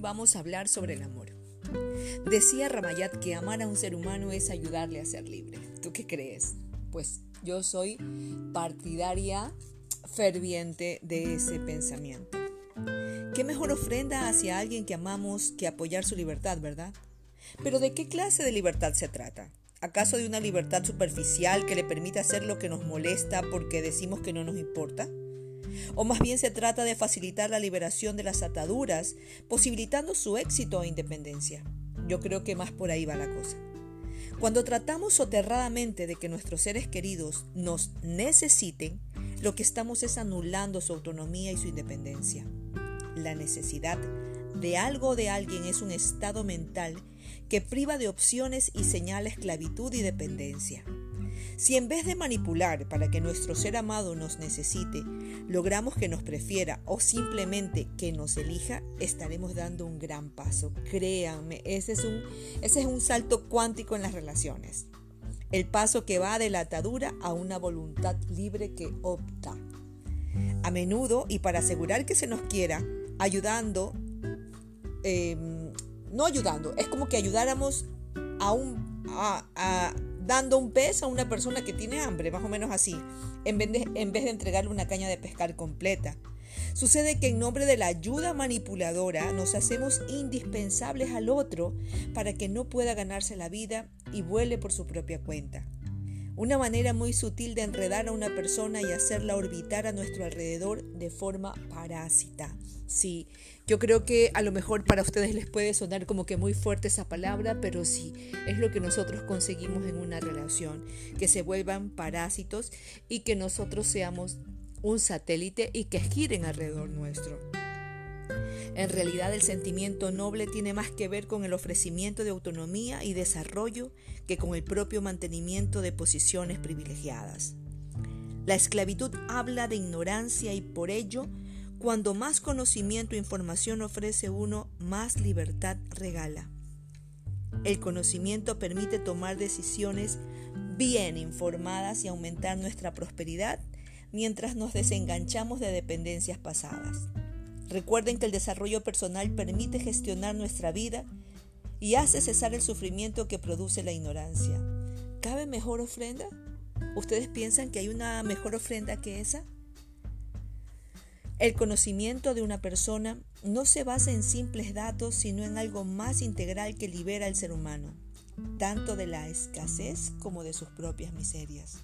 vamos a hablar sobre el amor. Decía Ramayat que amar a un ser humano es ayudarle a ser libre. ¿Tú qué crees? Pues yo soy partidaria ferviente de ese pensamiento. ¿Qué mejor ofrenda hacia alguien que amamos que apoyar su libertad, verdad? Pero ¿de qué clase de libertad se trata? ¿Acaso de una libertad superficial que le permite hacer lo que nos molesta porque decimos que no nos importa? O más bien se trata de facilitar la liberación de las ataduras, posibilitando su éxito e independencia. Yo creo que más por ahí va la cosa. Cuando tratamos soterradamente de que nuestros seres queridos nos necesiten, lo que estamos es anulando su autonomía y su independencia. La necesidad de algo o de alguien es un estado mental que priva de opciones y señala esclavitud y dependencia. Si en vez de manipular para que nuestro ser amado nos necesite, logramos que nos prefiera o simplemente que nos elija, estaremos dando un gran paso. Créanme, ese es un, ese es un salto cuántico en las relaciones. El paso que va de la atadura a una voluntad libre que opta. A menudo, y para asegurar que se nos quiera, ayudando, em, no ayudando, es como que ayudáramos a un, a dando un pez a una persona que tiene hambre, más o menos así, en vez, de, en vez de entregarle una caña de pescar completa. Sucede que en nombre de la ayuda manipuladora nos hacemos indispensables al otro para que no pueda ganarse la vida y vuele por su propia cuenta. Una manera muy sutil de enredar a una persona y hacerla orbitar a nuestro alrededor de forma parásita. Sí, yo creo que a lo mejor para ustedes les puede sonar como que muy fuerte esa palabra, pero sí, es lo que nosotros conseguimos en una relación, que se vuelvan parásitos y que nosotros seamos un satélite y que giren alrededor nuestro. En realidad el sentimiento noble tiene más que ver con el ofrecimiento de autonomía y desarrollo que con el propio mantenimiento de posiciones privilegiadas. La esclavitud habla de ignorancia y por ello, cuando más conocimiento e información ofrece uno, más libertad regala. El conocimiento permite tomar decisiones bien informadas y aumentar nuestra prosperidad mientras nos desenganchamos de dependencias pasadas. Recuerden que el desarrollo personal permite gestionar nuestra vida y hace cesar el sufrimiento que produce la ignorancia. ¿Cabe mejor ofrenda? ¿Ustedes piensan que hay una mejor ofrenda que esa? El conocimiento de una persona no se basa en simples datos, sino en algo más integral que libera al ser humano, tanto de la escasez como de sus propias miserias.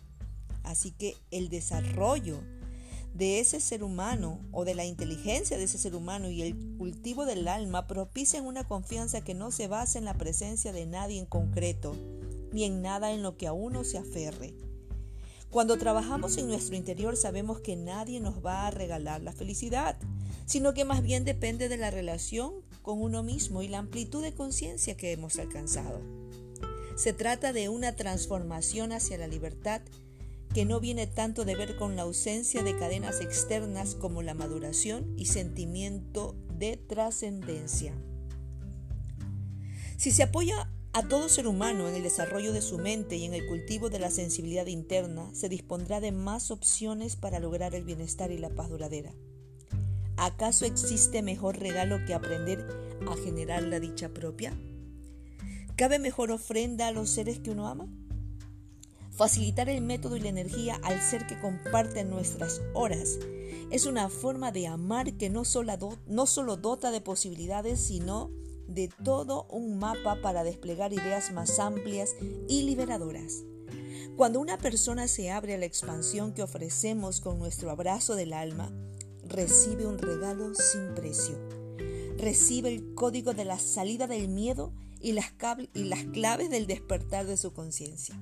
Así que el desarrollo de ese ser humano o de la inteligencia de ese ser humano y el cultivo del alma propician una confianza que no se basa en la presencia de nadie en concreto, ni en nada en lo que a uno se aferre. Cuando trabajamos en nuestro interior sabemos que nadie nos va a regalar la felicidad, sino que más bien depende de la relación con uno mismo y la amplitud de conciencia que hemos alcanzado. Se trata de una transformación hacia la libertad que no viene tanto de ver con la ausencia de cadenas externas como la maduración y sentimiento de trascendencia. Si se apoya a todo ser humano en el desarrollo de su mente y en el cultivo de la sensibilidad interna, se dispondrá de más opciones para lograr el bienestar y la paz duradera. ¿Acaso existe mejor regalo que aprender a generar la dicha propia? ¿Cabe mejor ofrenda a los seres que uno ama? Facilitar el método y la energía al ser que comparte nuestras horas es una forma de amar que no solo, no solo dota de posibilidades, sino de todo un mapa para desplegar ideas más amplias y liberadoras. Cuando una persona se abre a la expansión que ofrecemos con nuestro abrazo del alma, recibe un regalo sin precio. Recibe el código de la salida del miedo y las, y las claves del despertar de su conciencia.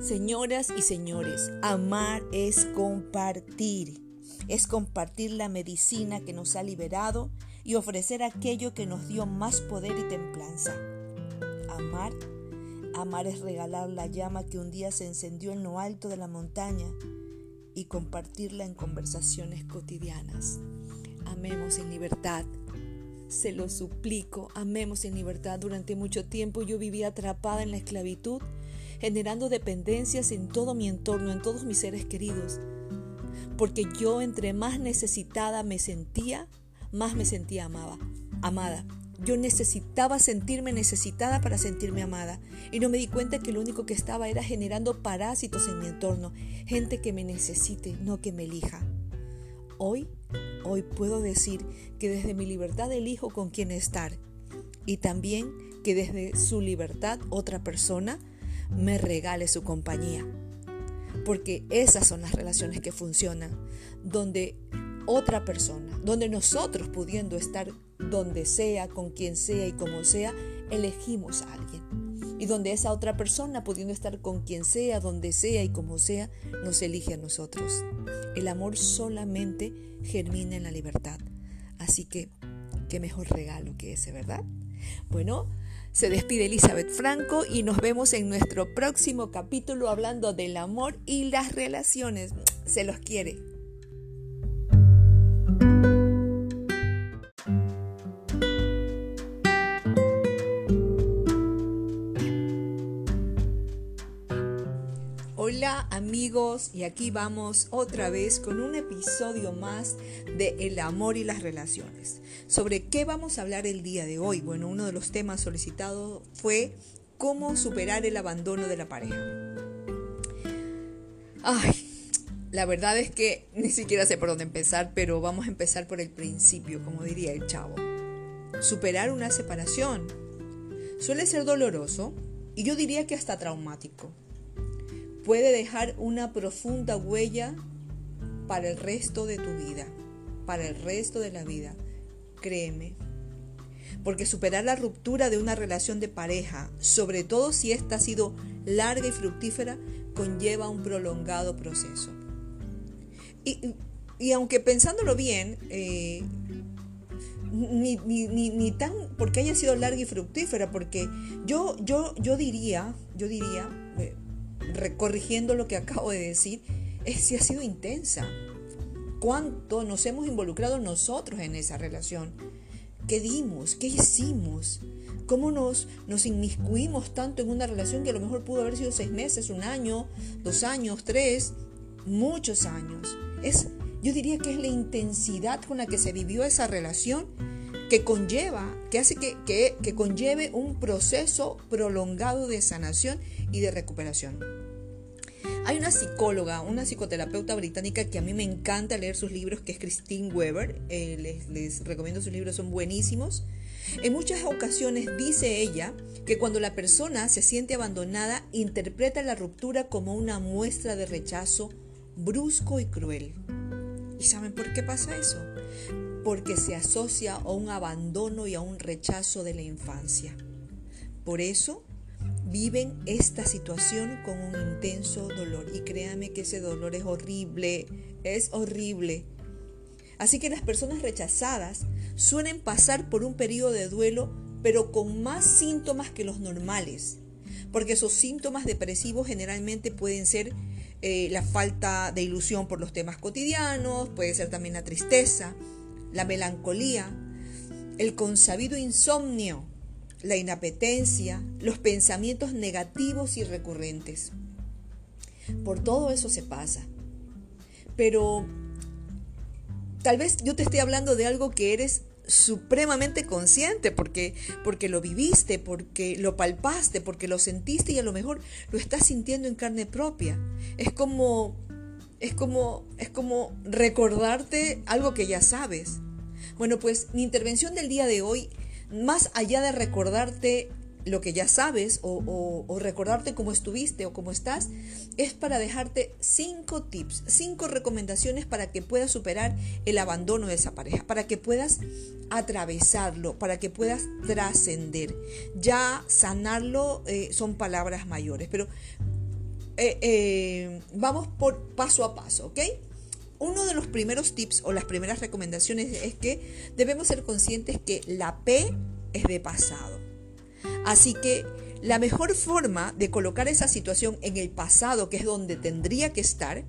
Señoras y señores, amar es compartir. Es compartir la medicina que nos ha liberado y ofrecer aquello que nos dio más poder y templanza. Amar, amar es regalar la llama que un día se encendió en lo alto de la montaña y compartirla en conversaciones cotidianas. Amemos en libertad. Se lo suplico, amemos en libertad. Durante mucho tiempo yo viví atrapada en la esclavitud generando dependencias en todo mi entorno, en todos mis seres queridos. Porque yo entre más necesitada me sentía, más me sentía amada. amada. Yo necesitaba sentirme necesitada para sentirme amada. Y no me di cuenta que lo único que estaba era generando parásitos en mi entorno. Gente que me necesite, no que me elija. Hoy, hoy puedo decir que desde mi libertad elijo con quién estar. Y también que desde su libertad otra persona me regale su compañía. Porque esas son las relaciones que funcionan. Donde otra persona, donde nosotros pudiendo estar donde sea, con quien sea y como sea, elegimos a alguien. Y donde esa otra persona, pudiendo estar con quien sea, donde sea y como sea, nos elige a nosotros. El amor solamente germina en la libertad. Así que, qué mejor regalo que ese, ¿verdad? Bueno, se despide Elizabeth Franco y nos vemos en nuestro próximo capítulo hablando del amor y las relaciones. Se los quiere. Hola amigos y aquí vamos otra vez con un episodio más de El amor y las relaciones. ¿Sobre qué vamos a hablar el día de hoy? Bueno, uno de los temas solicitados fue cómo superar el abandono de la pareja. Ay, la verdad es que ni siquiera sé por dónde empezar, pero vamos a empezar por el principio, como diría el chavo. Superar una separación suele ser doloroso y yo diría que hasta traumático puede dejar una profunda huella para el resto de tu vida, para el resto de la vida. Créeme. Porque superar la ruptura de una relación de pareja, sobre todo si esta ha sido larga y fructífera, conlleva un prolongado proceso. Y, aunque pensándolo bien, eh, ni, ni, tan porque haya sido larga y fructífera, porque yo, yo, yo diría, yo diría, eh, recorrigiendo lo que acabo de decir, es si ha sido intensa. ¿Cuánto nos hemos involucrado nosotros en esa relación? ¿Qué dimos? ¿Qué hicimos? ¿Cómo nos, nos inmiscuimos tanto en una relación que a lo mejor pudo haber sido seis meses, un año, dos años, tres, muchos años? Es, yo diría que es la intensidad con la que se vivió esa relación que conlleva, que hace que, que, que conlleve un proceso prolongado de sanación y de recuperación. Hay una psicóloga, una psicoterapeuta británica que a mí me encanta leer sus libros, que es Christine Weber. Eh, les, les recomiendo sus libros, son buenísimos. En muchas ocasiones dice ella que cuando la persona se siente abandonada, interpreta la ruptura como una muestra de rechazo brusco y cruel. ¿Y saben por qué pasa eso? Porque se asocia a un abandono y a un rechazo de la infancia. Por eso viven esta situación con un intenso dolor. Y créanme que ese dolor es horrible, es horrible. Así que las personas rechazadas suelen pasar por un periodo de duelo, pero con más síntomas que los normales. Porque esos síntomas depresivos generalmente pueden ser eh, la falta de ilusión por los temas cotidianos, puede ser también la tristeza, la melancolía, el consabido insomnio, la inapetencia, los pensamientos negativos y recurrentes. Por todo eso se pasa. Pero tal vez yo te esté hablando de algo que eres supremamente consciente porque porque lo viviste, porque lo palpaste, porque lo sentiste y a lo mejor lo estás sintiendo en carne propia. Es como es como es como recordarte algo que ya sabes. Bueno, pues mi intervención del día de hoy más allá de recordarte lo que ya sabes o, recordarte cómo estuviste o cómo estás, es para dejarte cinco tips, cinco recomendaciones para que puedas superar el abandono de esa pareja, para que puedas atravesarlo, para que puedas trascender. Ya sanarlo eh, son palabras mayores, pero eh, eh, vamos por paso a paso, ¿ok? Uno de los primeros tips o las primeras recomendaciones es que debemos ser conscientes que la P es de pasado. Así que la mejor forma de colocar esa situación en el pasado, que es donde tendría que estar,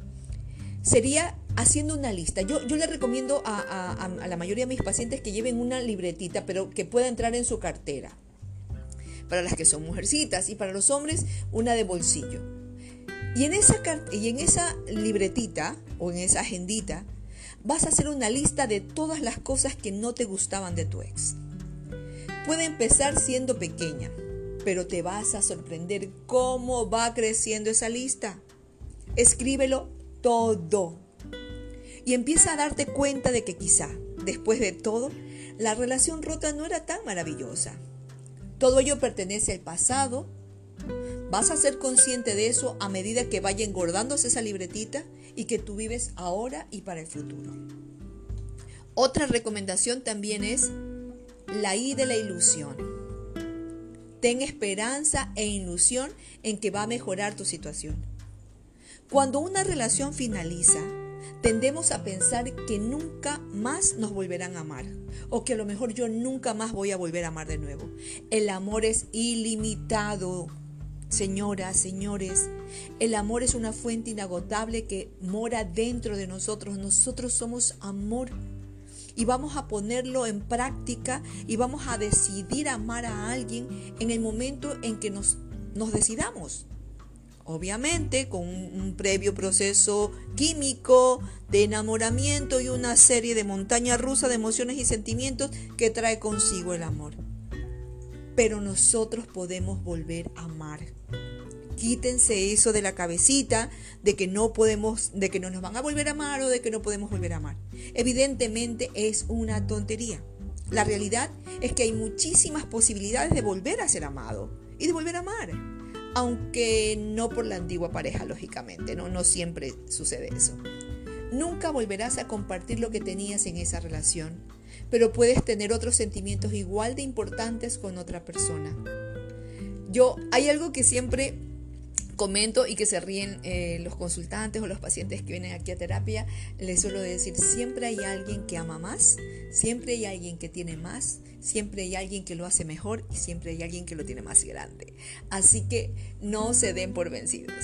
sería haciendo una lista. Yo, le recomiendo a, la mayoría de mis pacientes que lleven una libretita, pero que pueda entrar en su cartera. Para las que son mujercitas y para los hombres, una de bolsillo. Y en esa, y en esa libretita o en esa agendita vas a hacer una lista de todas las cosas que no te gustaban de tu ex. Puede empezar siendo pequeña, pero te vas a sorprender cómo va creciendo esa lista. Escríbelo todo. Y empieza a darte cuenta de que quizá, después de todo, la relación rota no era tan maravillosa. Todo ello pertenece al pasado. Vas a ser consciente de eso a medida que vaya engordándose esa libretita y que tú vives ahora y para el futuro. Otra recomendación también es la I de la ilusión. Ten esperanza e ilusión en que va a mejorar tu situación. Cuando una relación finaliza, tendemos a pensar que nunca más nos volverán a amar o que a lo mejor yo nunca más voy a volver a amar de nuevo. El amor es ilimitado. Señoras, señores, el amor es una fuente inagotable que mora dentro de nosotros. Nosotros somos amor y vamos a ponerlo en práctica y vamos a decidir amar a alguien en el momento en que nos, nos decidamos obviamente con un, previo proceso químico de enamoramiento y una serie de montaña rusa de emociones y sentimientos que trae consigo el amor. Pero nosotros podemos volver a amar. Quítense eso de la cabecita de que no podemos, de que no nos van a volver a amar o de que no podemos volver a amar. Evidentemente es una tontería. La realidad es que hay muchísimas posibilidades de volver a ser amado y de volver a amar aunque no por la antigua pareja, lógicamente, no, no siempre sucede eso. Nunca volverás a compartir lo que tenías en esa relación, pero puedes tener otros sentimientos igual de importantes con otra persona. Yo, hay algo que siempre comento y que se ríen eh, los consultantes o los pacientes que vienen aquí a terapia, les suelo decir, siempre hay alguien que ama más, siempre hay alguien que tiene más, siempre hay alguien que lo hace mejor y siempre hay alguien que lo tiene más grande. Así que no se den por vencidos.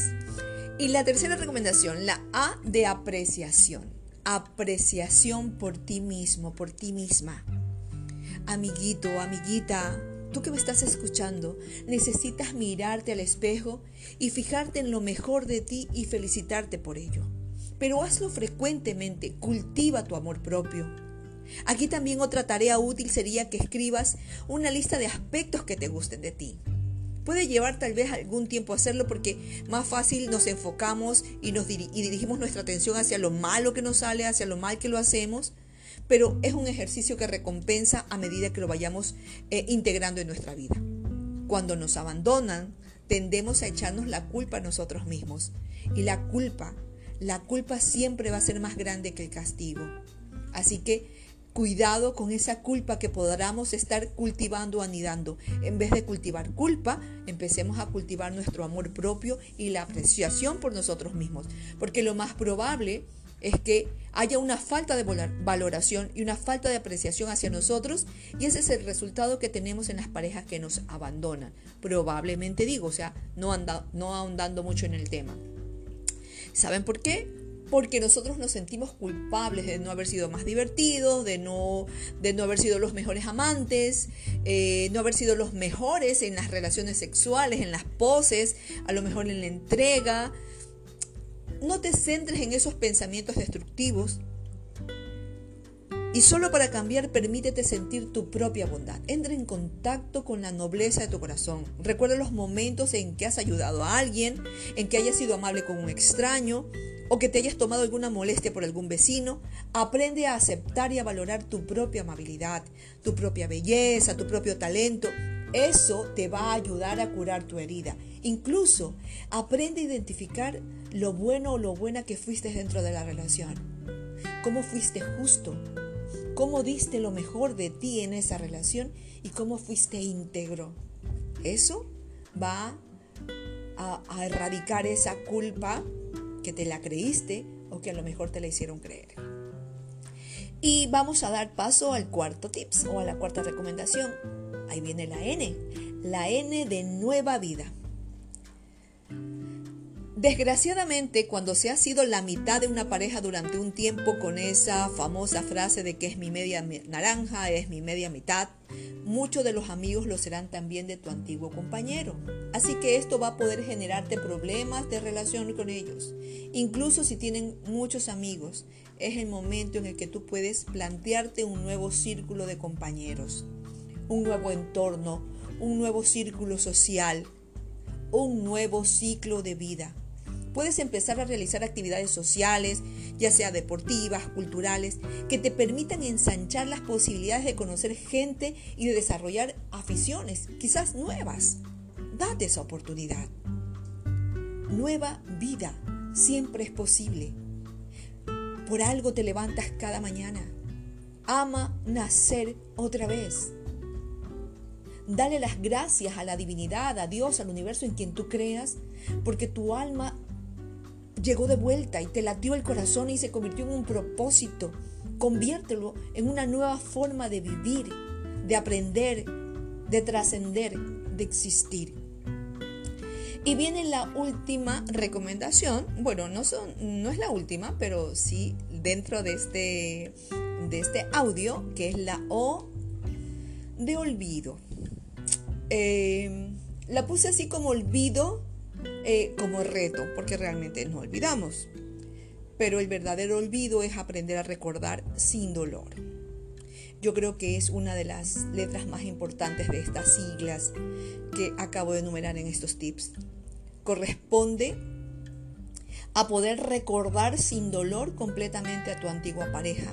Y la tercera recomendación, la A de apreciación. Apreciación por ti mismo, por ti misma. Amiguito, amiguita, tú que me estás escuchando, necesitas mirarte al espejo y fijarte en lo mejor de ti y felicitarte por ello. Pero hazlo frecuentemente, cultiva tu amor propio. Aquí también otra tarea útil sería que escribas una lista de aspectos que te gusten de ti. Puede llevar tal vez algún tiempo hacerlo porque más fácil nos enfocamos y, nos dirigimos nuestra atención hacia lo malo que nos sale, hacia lo mal que lo hacemos, pero es un ejercicio que recompensa a medida que lo vayamos eh, integrando en nuestra vida. Cuando nos abandonan, tendemos a echarnos la culpa a nosotros mismos y la culpa, la culpa siempre va a ser más grande que el castigo. Así que Cuidado con esa culpa que podamos estar cultivando anidando. En vez de cultivar culpa, empecemos a cultivar nuestro amor propio y la apreciación por nosotros mismos. Porque lo más probable es que haya una falta de valoración y una falta de apreciación hacia nosotros y ese es el resultado que tenemos en las parejas que nos abandonan. Probablemente digo, o sea, no, anda, no ahondando mucho en el tema. ¿Saben por qué? Porque nosotros nos sentimos culpables de no haber sido más divertidos, de no, de no haber sido los mejores amantes, eh, no haber sido los mejores en las relaciones sexuales, en las poses, a lo mejor en la entrega. No te centres en esos pensamientos destructivos. Y solo para cambiar, permítete sentir tu propia bondad. Entra en contacto con la nobleza de tu corazón. Recuerda los momentos en que has ayudado a alguien, en que hayas sido amable con un extraño, o que te hayas tomado alguna molestia por algún vecino, aprende a aceptar y a valorar tu propia amabilidad, tu propia belleza, tu propio talento. Eso te va a ayudar a curar tu herida. Incluso aprende a identificar lo bueno o lo buena que fuiste dentro de la relación. Cómo fuiste justo, cómo diste lo mejor de ti en esa relación y cómo fuiste íntegro. Eso va a, a erradicar esa culpa que te la creíste o que a lo mejor te la hicieron creer. Y vamos a dar paso al cuarto tips o a la cuarta recomendación. Ahí viene la N, la N de nueva vida. Desgraciadamente, cuando se ha sido la mitad de una pareja durante un tiempo con esa famosa frase de que es mi media naranja, es mi media mitad, muchos de los amigos lo serán también de tu antiguo compañero. Así que esto va a poder generarte problemas de relación con ellos. Incluso si tienen muchos amigos, es el momento en el que tú puedes plantearte un nuevo círculo de compañeros. un nuevo entorno, un nuevo círculo social, un nuevo ciclo de vida. Puedes empezar a realizar actividades sociales, ya sea deportivas, culturales, que te permitan ensanchar las posibilidades de conocer gente y de desarrollar aficiones, quizás nuevas. Date esa oportunidad. Nueva vida siempre es posible. Por algo te levantas cada mañana. Ama nacer otra vez. Dale las gracias a la divinidad, a Dios, al universo en quien tú creas, porque tu alma llegó de vuelta y te latió el corazón y se convirtió en un propósito. Conviértelo en una nueva forma de vivir, de aprender, de trascender, de existir. Y viene la última recomendación. Bueno, no, no es la última, pero sí dentro de este, de este audio, que es la O de olvido. Eh, la puse así como olvido, eh, como reto, porque realmente no olvidamos. Pero el verdadero olvido es aprender a recordar sin dolor. Yo creo que es una de las letras más importantes de estas siglas que acabo de enumerar en estos tips corresponde a poder recordar sin dolor completamente a tu antigua pareja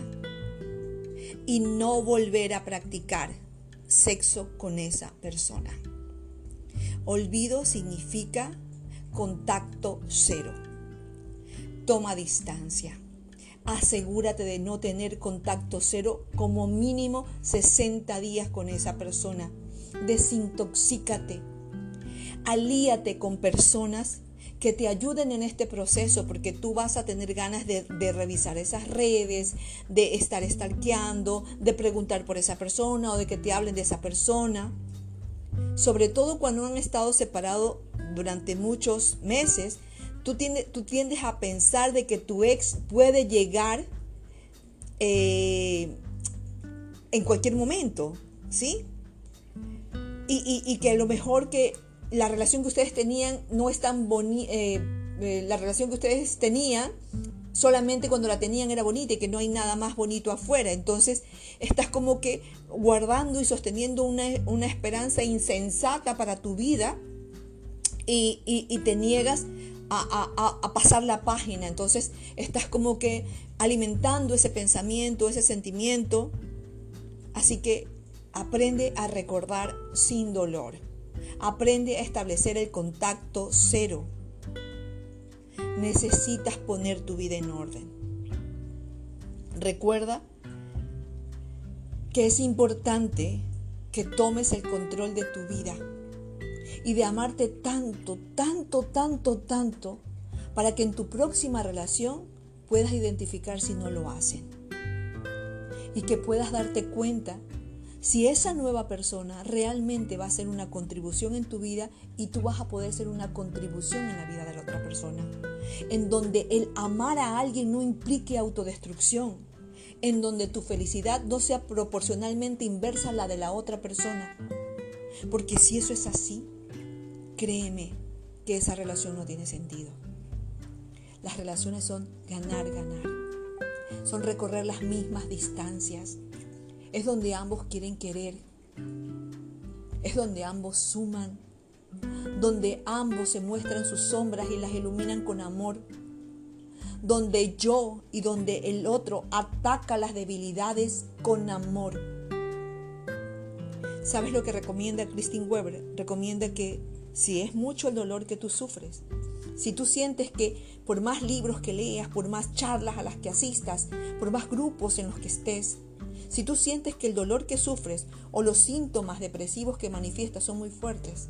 y no volver a practicar sexo con esa persona. Olvido significa contacto cero. Toma distancia. Asegúrate de no tener contacto cero como mínimo 60 días con esa persona. Desintoxícate alíate con personas que te ayuden en este proceso, porque tú vas a tener ganas de, revisar esas redes, de estar stalkeando, de preguntar por esa persona o de que te hablen de esa persona. Sobre todo cuando han estado separados durante muchos meses, tú, tú tiendes a pensar de que tu ex puede llegar eh, en cualquier momento, ¿sí? Y, y, que lo mejor que la relación que ustedes tenían no es tan bonita, eh, eh, la relación que ustedes tenían solamente cuando la tenían era bonita y que no hay nada más bonito afuera. Entonces estás como que guardando y sosteniendo una, esperanza insensata para tu vida y, te niegas a, a, pasar la página. Entonces estás como que alimentando ese pensamiento, ese sentimiento. Así que aprende a recordar sin dolor. Aprende a establecer el contacto cero. Necesitas poner tu vida en orden. Recuerda que es importante que tomes el control de tu vida y de amarte tanto, tanto, tanto, tanto, para que en tu próxima relación puedas identificar si no lo hacen. Y que puedas darte cuenta si esa nueva persona realmente va a ser una contribución en tu vida y tú vas a poder ser una contribución en la vida de la otra persona. En donde el amar a alguien no implique autodestrucción. En donde tu felicidad no sea proporcionalmente inversa a la de la otra persona. Porque si eso es así, créeme que esa relación no tiene sentido. Las relaciones son ganar, ganar. Son recorrer las mismas distancias es donde ambos quieren querer. Es donde ambos suman. Donde ambos se muestran sus sombras y las iluminan con amor. Donde yo y donde el otro ataca las debilidades con amor. ¿Sabes lo que recomienda Christine Weber? Recomienda que si es mucho el dolor que tú sufres, si tú sientes que por más libros que leas, por más charlas a las que asistas, por más grupos en los que estés, si tú sientes que el dolor que sufres o los síntomas depresivos que manifiestas son muy fuertes,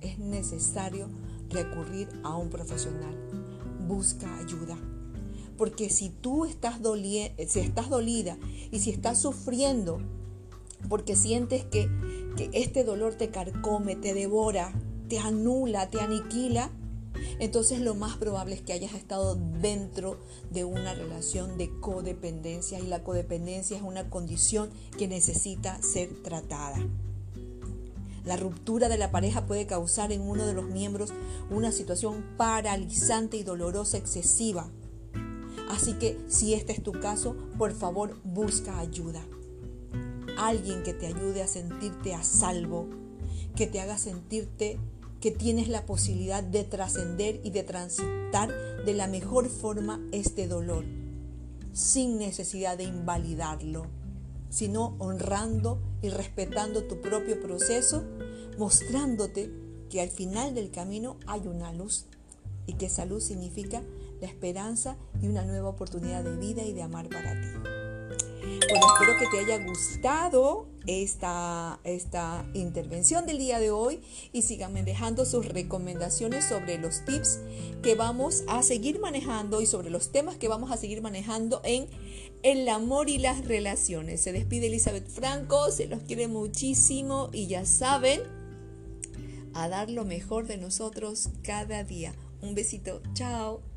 es necesario recurrir a un profesional. Busca ayuda. Porque si tú estás, si estás dolida y si estás sufriendo porque sientes que, que este dolor te carcome, te devora, te anula, te aniquila, entonces lo más probable es que hayas estado dentro de una relación de codependencia y la codependencia es una condición que necesita ser tratada. La ruptura de la pareja puede causar en uno de los miembros una situación paralizante y dolorosa excesiva. Así que si este es tu caso, por favor busca ayuda. alguien que te ayude a sentirte a salvo, que te haga sentirte que tienes la posibilidad de trascender y de transitar de la mejor forma este dolor, sin necesidad de invalidarlo, sino honrando y respetando tu propio proceso, mostrándote que al final del camino hay una luz y que esa luz significa la esperanza y una nueva oportunidad de vida y de amar para ti. Bueno, espero que te haya gustado esta, esta intervención del día de hoy y síganme dejando sus recomendaciones sobre los tips que vamos a seguir manejando y sobre los temas que vamos a seguir manejando en el amor y las relaciones. Se despide Elizabeth Franco, se los quiere muchísimo y ya saben, a dar lo mejor de nosotros cada día. Un besito, chao.